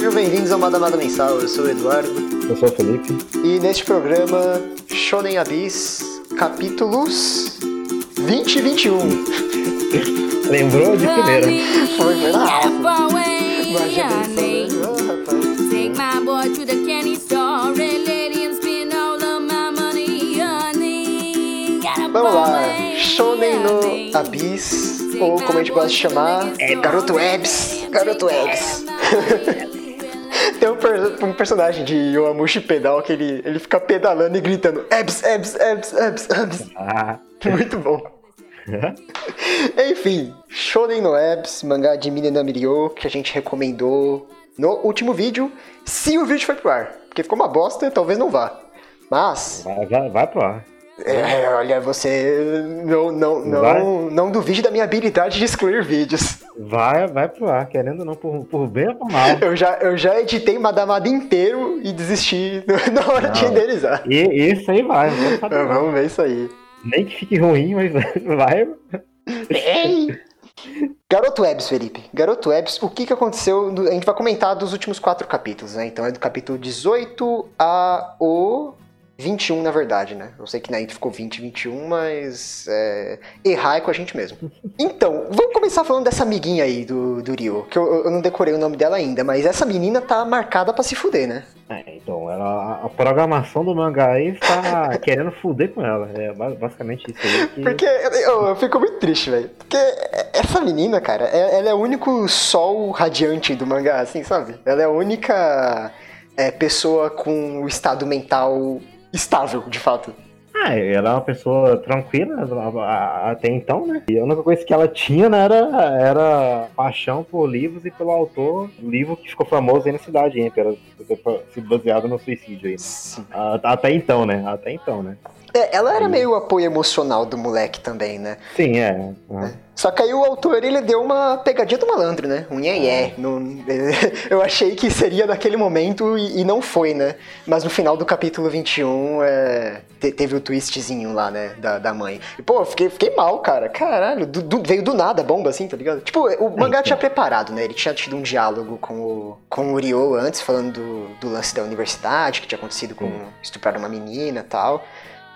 Sejam bem-vindos ao Madamada Mensal, eu sou o Eduardo. Eu sou o Felipe. E neste programa, Shonen Abyss, capítulos 20 e 21. Lembrou de primeira. Foi, foi na alta. Imagina isso, né? Rapaz. Take my boy to the candy store and let him spend all of my money on it. Got a Vamos lá, Shonen no Abyss, ou como a gente gosta de chamar, é Garoto Webs. Garoto Webs. Um, per- personagem de Yoamushi Pedal que ele, ele fica pedalando e gritando Ebs, Ebs, Ebs, Ebs, Ebs. Ah. Muito bom. Enfim, Shonen no Ebs, mangá de Mina no Mirio, que a gente recomendou no último vídeo, se o vídeo foi pro ar. Porque ficou uma bosta, talvez não vá. Mas, vai, vai, vai pro ar. É, olha, você não, não, Vai? não, não duvide da minha habilidade de excluir vídeos. Vai, vai pro ar, querendo ou não, por, por bem ou por mal. Eu já, eu já editei Madamada inteiro e desisti na hora de Não. renderizar. E isso aí vai, não quero saber não. Vamos ver isso aí. Nem que fique ruim, mas vai. Ei! Garoto Webs, Felipe. Garoto Webs, o que, que aconteceu? A gente vai comentar dos últimos quatro capítulos, né? Então é do capítulo 18 a o 21, na verdade, né? Eu sei que na gente ficou 20 e 21, mas é, errar é com a gente mesmo. Então, vamos começar falando dessa amiguinha aí do, do Ryo, que eu, eu não decorei o nome dela ainda, mas essa menina tá marcada pra se fuder, né? É, então, ela, a programação do mangá aí está querendo fuder com ela. É ba- basicamente isso aí. Que... Porque eu, eu fico muito triste, velho. Porque essa menina, cara, é- ela é o único sol radiante do mangá, assim, sabe? Ela é a única é, pessoa com o estado mental estável, de fato. Ah, ela é uma pessoa tranquila até então, né? E a única coisa que ela tinha né, era, era paixão por livros e pelo autor, livro que ficou famoso aí na cidade, hein? Pela, se baseado no suicídio aí. né? Até então, né? Até então, né? É, ela era meio o apoio emocional do moleque também, né? Sim, é. Uhum. Só que aí o autor, ele deu uma pegadinha do malandro, né? Um iê Não- Eu achei que seria naquele momento e, e não foi, né? Mas no final do capítulo 21, é, te- teve o twistzinho lá, né? Da, da mãe. E, pô, fiquei, fiquei mal, cara. Caralho, do- do- veio do nada a bomba, assim, tá ligado? Tipo, o mangá então. tinha preparado, né? Ele tinha tido um diálogo com o, com o Ryo antes, falando do, do lance da universidade, que tinha acontecido com estuprar uma menina e tal.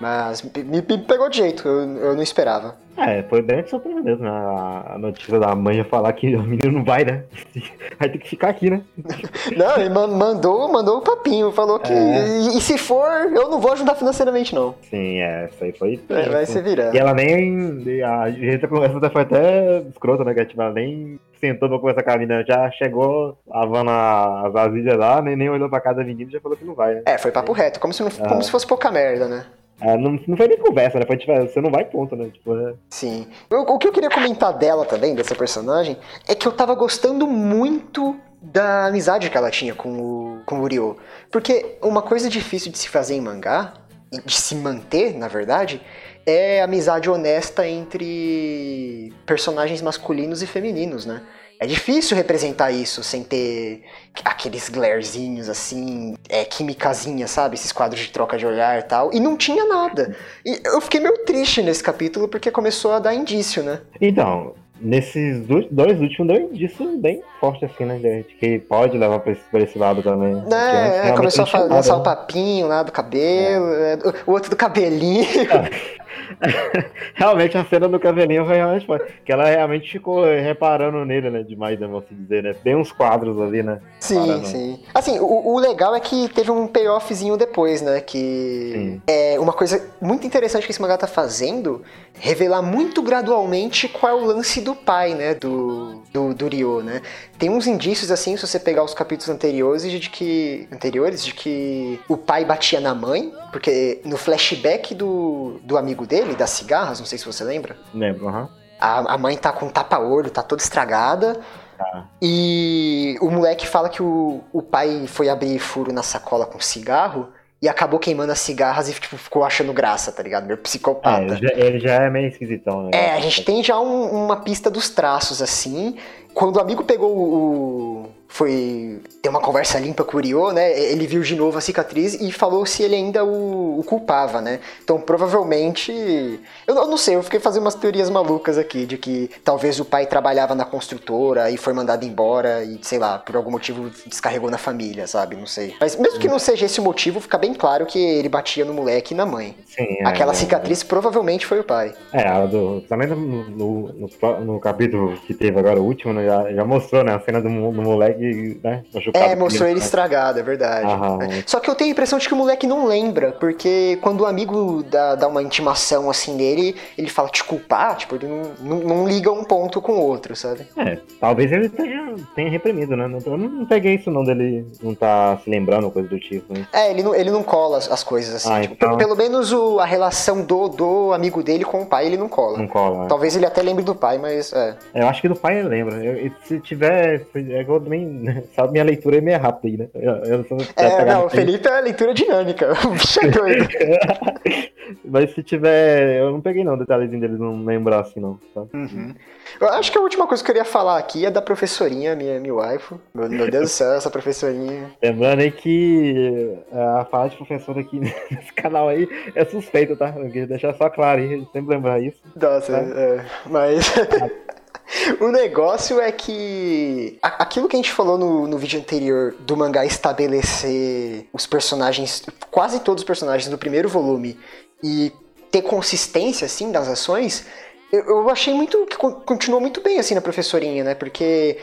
Mas me, me pegou de jeito, eu, eu não esperava. É, foi bem mesmo, né? A notícia da mãe falar que o menino não vai, né? Vai ter que ficar aqui, né? Não, ele man- mandou, mandou o papinho, falou que. É. E, e se for, eu não vou ajudar financeiramente, não. Sim, é, isso aí foi. É, vai se virar. E ela nem. A gente conversa foi até escrota, né? Que tipo, ela nem sentou pra conversar com a menina, já chegou lavando a- as vasilhas lá, nem, nem olhou pra casa da menina e já falou que não vai, né? É, foi papo reto, como se, não, como se fosse pouca merda, né? É, não, não foi nem conversa, né? Foi tipo, você não vai, ponto, né? Tipo, é, Sim. O, o que eu queria comentar dela também, dessa personagem, é que eu tava gostando muito da amizade que ela tinha com o, com o. Porque uma coisa difícil de se fazer em mangá, e de se manter, na verdade, é amizade honesta entre personagens masculinos e femininos, né? É difícil representar isso sem ter aqueles glarezinhos assim, é, quimicazinha, sabe? Esses quadros de troca de olhar e tal. E não tinha nada. E eu fiquei meio triste nesse capítulo porque começou a dar indício, né? Então, nesses do- dois últimos deu indício bem forte, assim, né? De que pode levar pra esse, pra esse lado também. É, realmente começou a lançar o né? papinho lá do cabelo, é, o outro do cabelinho. realmente a cena do cabelinho foi realmente foi. Que ela realmente ficou reparando nele, né? Demais, né? Vamos dizer, né? Tem uns quadros ali, né? Sim, Parando. sim. Assim, o, o legal é que teve um payoffzinho depois, né? Que Sim. é uma coisa muito interessante que esse mangá tá fazendo, revelar muito gradualmente qual é o lance do pai, né? Do, do, do Ryo, né? Tem uns indícios, assim, se você pegar os capítulos anteriores, de que. anteriores, de que o pai batia na mãe, porque no flashback do, do amigo dele, das cigarras, não sei se você lembra. Lembro, aham. A, a mãe tá com tapa-olho, tá toda estragada. Tá. E o moleque fala que o, o pai foi abrir furo na sacola com cigarro e acabou queimando as cigarras e tipo, ficou achando graça, tá ligado? É, psicopata. ele já, ele já é meio esquisitão, né? É, a gente tem já um- uma pista dos traços assim. Quando o amigo pegou o. foi ter uma conversa limpa com o Ryo, né? Ele viu de novo a cicatriz e falou se ele ainda o, o culpava, né? Então provavelmente. Eu, eu não sei, eu fiquei fazendo umas teorias malucas aqui de que talvez o pai trabalhava na construtora e foi mandado embora e, sei lá, por algum motivo descarregou na família, sabe? Não sei. Mas mesmo que não seja esse o motivo, fica bem claro que ele batia no moleque e na mãe. Sim, é, Aquela é, provavelmente provavelmente foi o pai. É, a do, também no, no, no, no capítulo que teve agora, o último, né, já, já mostrou, né, a cena do, do moleque, né. É, mostrou ele estragado, é verdade. Aham. Só que eu tenho a impressão de que o moleque não lembra, porque quando o amigo dá, dá uma intimação assim nele, ele fala te culpar, tipo, ele não, não, não liga um ponto com o outro, sabe? É, talvez ele tenha, tenha reprimido, né? Eu não, não peguei isso não dele não tá se lembrando, coisa do tipo. Né? É, ele não, ele não cola as, as coisas assim. Ah, tipo, então- pe- Pelo menos o- a relação do, do amigo dele com o pai, ele não cola. Não cola. né? Talvez ele até lembre do pai, mas é. Eu acho que do pai eu lembro. Eu- se tiver. É igual também. Sabe, minha leitura é meio rápida aí, né? Eu, eu sou É, não, o. Felipe é a leitura dinâmica. O bicho é doido. Mas se tiver. Eu não peguei não, detalhezinho dele não lembrar assim, não. Tá? Uhum. Eu acho que a última coisa que eu queria falar aqui é da professorinha, minha, minha waifu. Meu, meu Deus do céu, essa professorinha. Lembrando aí que é, a fala de professor aqui nesse canal aí é suspeita, tá? Eu queria deixar só claro aí, sempre lembrar isso. Nossa, Tá. é, mas. o negócio é que. Aquilo que a gente falou no, no vídeo anterior do mangá estabelecer os personagens, quase todos os personagens do primeiro volume e ter consistência, assim, das ações, eu, eu achei muito. que con- continuou muito bem, assim, na professorinha, né? Porque.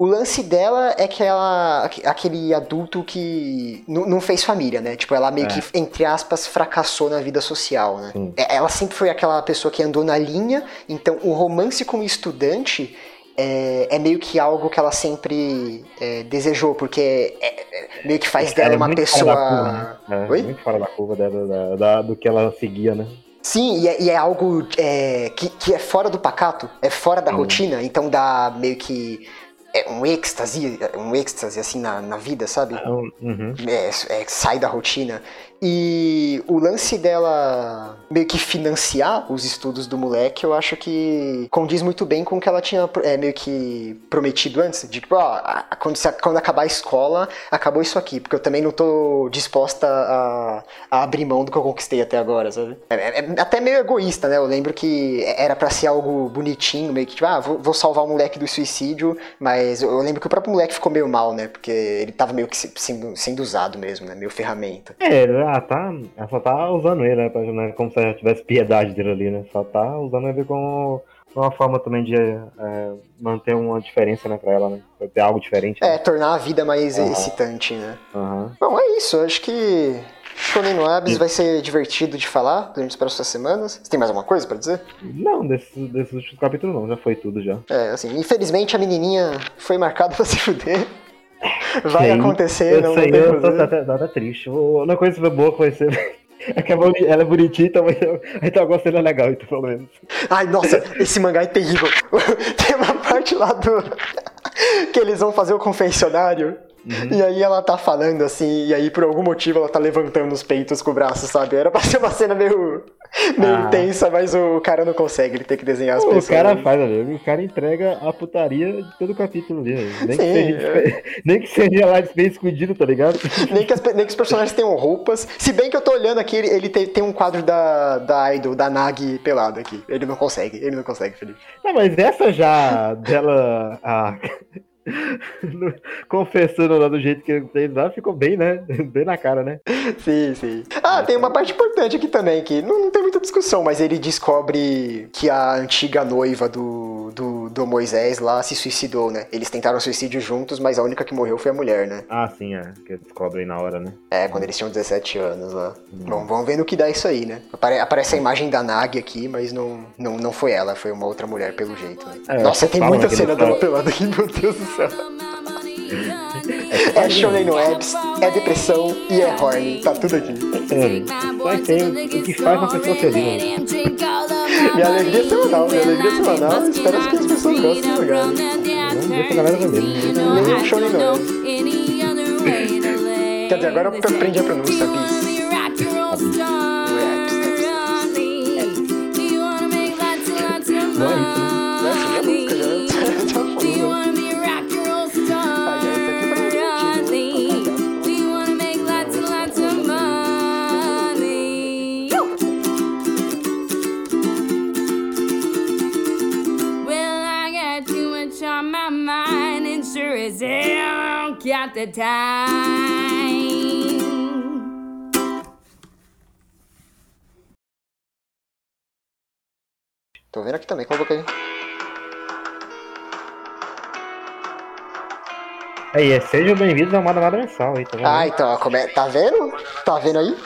O lance dela é que ela. aque- aquele adulto que não fez família, né? Tipo, ela meio É. que, entre aspas, fracassou na vida social, né? Sim. É, Ela sempre foi aquela pessoa que andou na linha, então o romance com o estudante é, é meio que algo que ela sempre é, desejou, porque é- é- meio que faz dela é uma muito pessoa. Fora curva, né? Oi? Muito fora da curva dela, da, da- do que ela seguia, né? Sim, e é, e é algo que, que é fora do pacato, é fora da Sim. rotina, então dá meio que é, um êxtase, um êxtase assim na, na vida, sabe? Então, uhum. É, é, sai da rotina. E o lance dela meio que financiar os estudos do moleque, eu acho que condiz muito bem com o que ela tinha é, meio que prometido antes. De tipo, ó, quando, quando acabar a escola, acabou isso aqui. Porque eu também não tô disposta a, a abrir mão do que eu conquistei até agora, sabe? É, é- é até meio egoísta, né? Eu lembro que era pra ser algo bonitinho, meio que tipo, ah, vou, vou salvar o moleque do suicídio, mas eu eu lembro que o próprio moleque ficou meio mal, né? Porque ele tava meio que se- sendo, sendo usado mesmo, né? Meio ferramenta. É, ela tá. Ela só tá usando ele, né? né, Como se ela tivesse piedade dele ali, né? Só tá usando ele como uma forma também de é, manter uma diferença, né, pra ela, né? Pra ter algo diferente. É, Né? tornar a vida mais Aham. excitante, né? Aham. Bom, é isso. Eu acho que Shonen no Abs vai ser divertido de falar durante as próximas semanas. Você tem mais alguma coisa pra dizer? Não, desses, desses últimos capítulos não, já foi tudo já. É, assim, infelizmente a menininha foi marcada pra se fuder. Vai Sim, acontecer, eu não, sei, não tem eu tô até, até triste. A única coisa boa que vai ser. É que ela é bonitinha, então eu- gosto dela legal, então pelo menos. Ai, nossa, esse mangá é terrível. Tem uma parte lá do. que eles vão fazer o confessionário. Uhum. E aí ela tá falando assim, e aí por algum motivo ela tá levantando os peitos com o braço, sabe? Era pra ser uma cena meio, meio Ah. tensa, mas o cara não consegue, ele tem que desenhar as O pessoas. cara faz ali, o cara entrega a putaria de todo o capítulo ali. Nem, que Sim, seja, é. nem que seja lá bem escondido, tá ligado? Nem que, as nem que os personagens tenham roupas. Se bem que eu tô olhando aqui, ele, ele tem, tem um quadro da, da Idol, da Nagi pelado aqui. Ele não consegue, ele não consegue, Felipe. Não, mas essa já dela a... confessando lá do jeito que ele fez lá, ficou bem, né? Bem na cara, né? Sim, sim. Ah, tem uma parte importante aqui também, que não, muita discussão, mas ele descobre que a antiga noiva do, do, do Moisés lá se suicidou, né? Eles tentaram suicídio juntos, mas a única que morreu foi a mulher, né? Ah, sim, é. Que descobrem na hora, né? É, quando eles tinham 17 anos lá. Bom, vamos ver no que dá isso aí, né? Apare- aparece a imagem da Nagi aqui, mas não, não, não foi ela, foi uma outra mulher pelo jeito. né? É, Nossa, tem muita cena dela pelada aqui, meu Deus do céu. É Shonen no Webs, é depressão e é horny, tá tudo aqui. É, tem o que faz uma pessoa feliz. né? Minha alegria é semanal, minha alegria é semanal. Espero que as pessoas gostem do lugar. Vamos ver se a galera né? Leia o Shonen no Webs. Quer dizer, agora eu aprendi a pronúncia, bis. The time. Tô vendo aqui também, coloquei. Aí, é, sejam bem-vindos ao Mada Mada Mensal aí, tá vendo? Ah, então, como é- tá vendo? Tá vendo aí?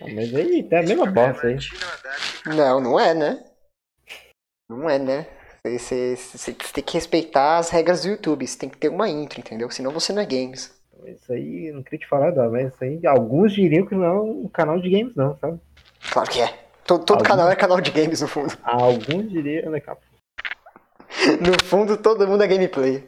Ah, Mas aí, tá a mesma bosta aí. Não, não é, né? Não é, né? Você, você- você tem que respeitar as regras do YouTube. Você tem que ter uma intro, entendeu? Senão você não é games. Isso aí, não queria te falar, não, mas isso aí, alguns diriam que não é um canal de games, não, sabe? Claro que é. Todo, todo Algum- canal é canal de games, no fundo. Alguns diriam, né, cara? No fundo, todo mundo é gameplay.